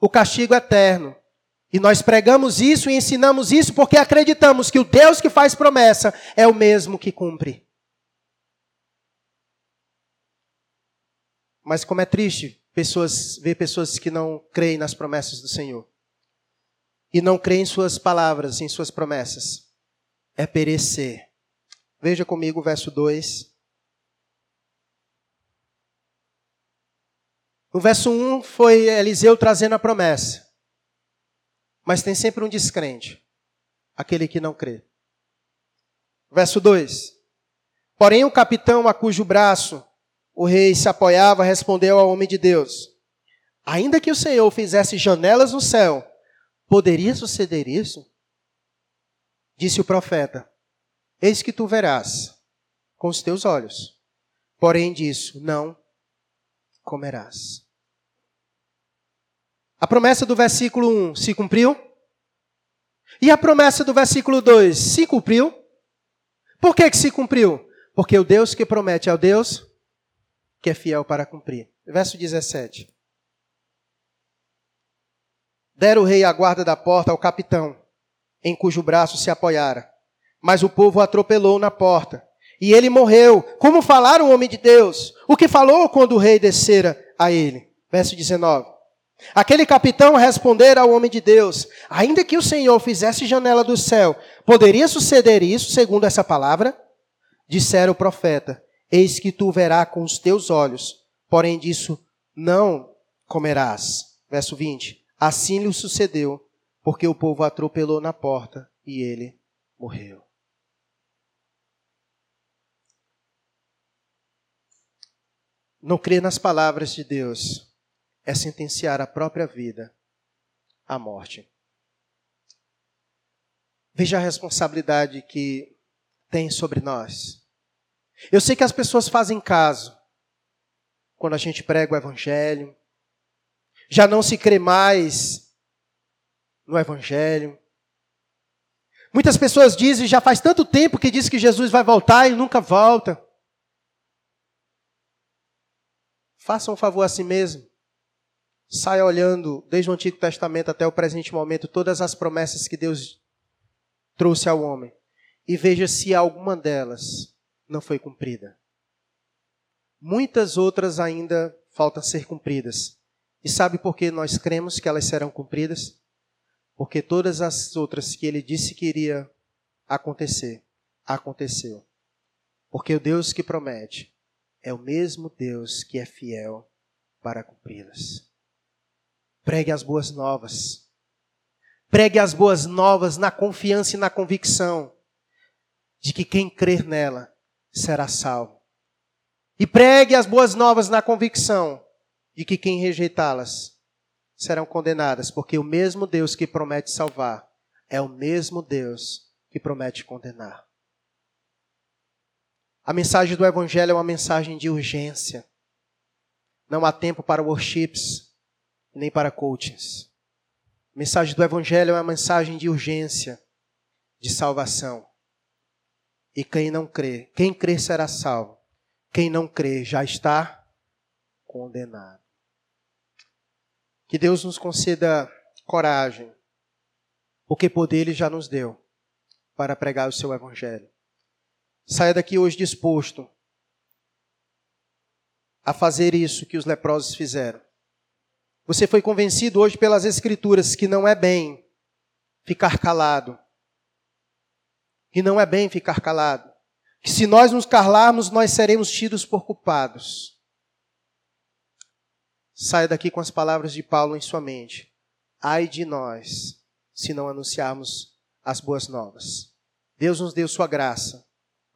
O castigo eterno. E nós pregamos isso e ensinamos isso porque acreditamos que o Deus que faz promessa é o mesmo que cumpre. Mas como é triste pessoas ver pessoas que não creem nas promessas do Senhor e não crê em suas palavras, em suas promessas, é perecer. Veja comigo o verso 2. No verso 1 foi Eliseu trazendo a promessa. Mas tem sempre um descrente, aquele que não crê. Verso 2. Porém, o capitão a cujo braço o rei se apoiava respondeu ao homem de Deus: Ainda que o Senhor fizesse janelas no céu Poderia suceder isso? Disse o profeta: eis que tu verás com os teus olhos, porém disso não comerás. A promessa do versículo 1 se cumpriu? E a promessa do versículo 2 se cumpriu? Por que, que se cumpriu? Porque o Deus que promete é o Deus que é fiel para cumprir. Verso 17. Dera o rei a guarda da porta ao capitão, em cujo braço se apoiara. Mas o povo atropelou na porta. E ele morreu. Como falara o homem de Deus? O que falou quando o rei descera a ele? Verso 19. Aquele capitão respondera ao homem de Deus: Ainda que o Senhor fizesse janela do céu, poderia suceder isso, segundo essa palavra? Dissera o profeta: Eis que tu verás com os teus olhos, porém disso não comerás. Verso 20. Assim lhe sucedeu, porque o povo atropelou na porta e ele morreu. Não crer nas palavras de Deus é sentenciar a própria vida à morte. Veja a responsabilidade que tem sobre nós. Eu sei que as pessoas fazem caso quando a gente prega o Evangelho, já não se crê mais no Evangelho. Muitas pessoas dizem, já faz tanto tempo que diz que Jesus vai voltar e nunca volta. Faça um favor a si mesmo. Saia olhando, desde o Antigo Testamento até o presente momento, todas as promessas que Deus trouxe ao homem. E veja se alguma delas não foi cumprida. Muitas outras ainda faltam ser cumpridas. E sabe por que nós cremos que elas serão cumpridas? Porque todas as outras que ele disse que iria acontecer, aconteceu. Porque o Deus que promete é o mesmo Deus que é fiel para cumpri-las. Pregue as boas novas. Pregue as boas novas na confiança e na convicção de que quem crer nela será salvo. E pregue as boas novas na convicção de que quem rejeitá-las serão condenadas, porque o mesmo Deus que promete salvar é o mesmo Deus que promete condenar. A mensagem do Evangelho é uma mensagem de urgência. Não há tempo para worships, nem para coachings. A mensagem do Evangelho é uma mensagem de urgência, de salvação. E quem não crê, quem crê será salvo. Quem não crê já está condenado. Que Deus nos conceda coragem, porque poder Ele já nos deu para pregar o seu Evangelho. Saia daqui hoje disposto a fazer isso que os leprosos fizeram. Você foi convencido hoje pelas Escrituras que não é bem ficar calado. Que não é bem ficar calado. Que se nós nos calarmos, nós seremos tidos por culpados. Saia daqui com as palavras de Paulo em sua mente. Ai de nós, se não anunciarmos as boas novas. Deus nos deu sua graça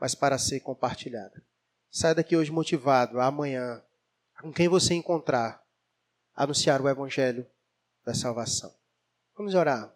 mas para ser compartilhada. Saia daqui hoje motivado, amanhã, com quem você encontrar, anunciar o Evangelho da salvação. Vamos orar.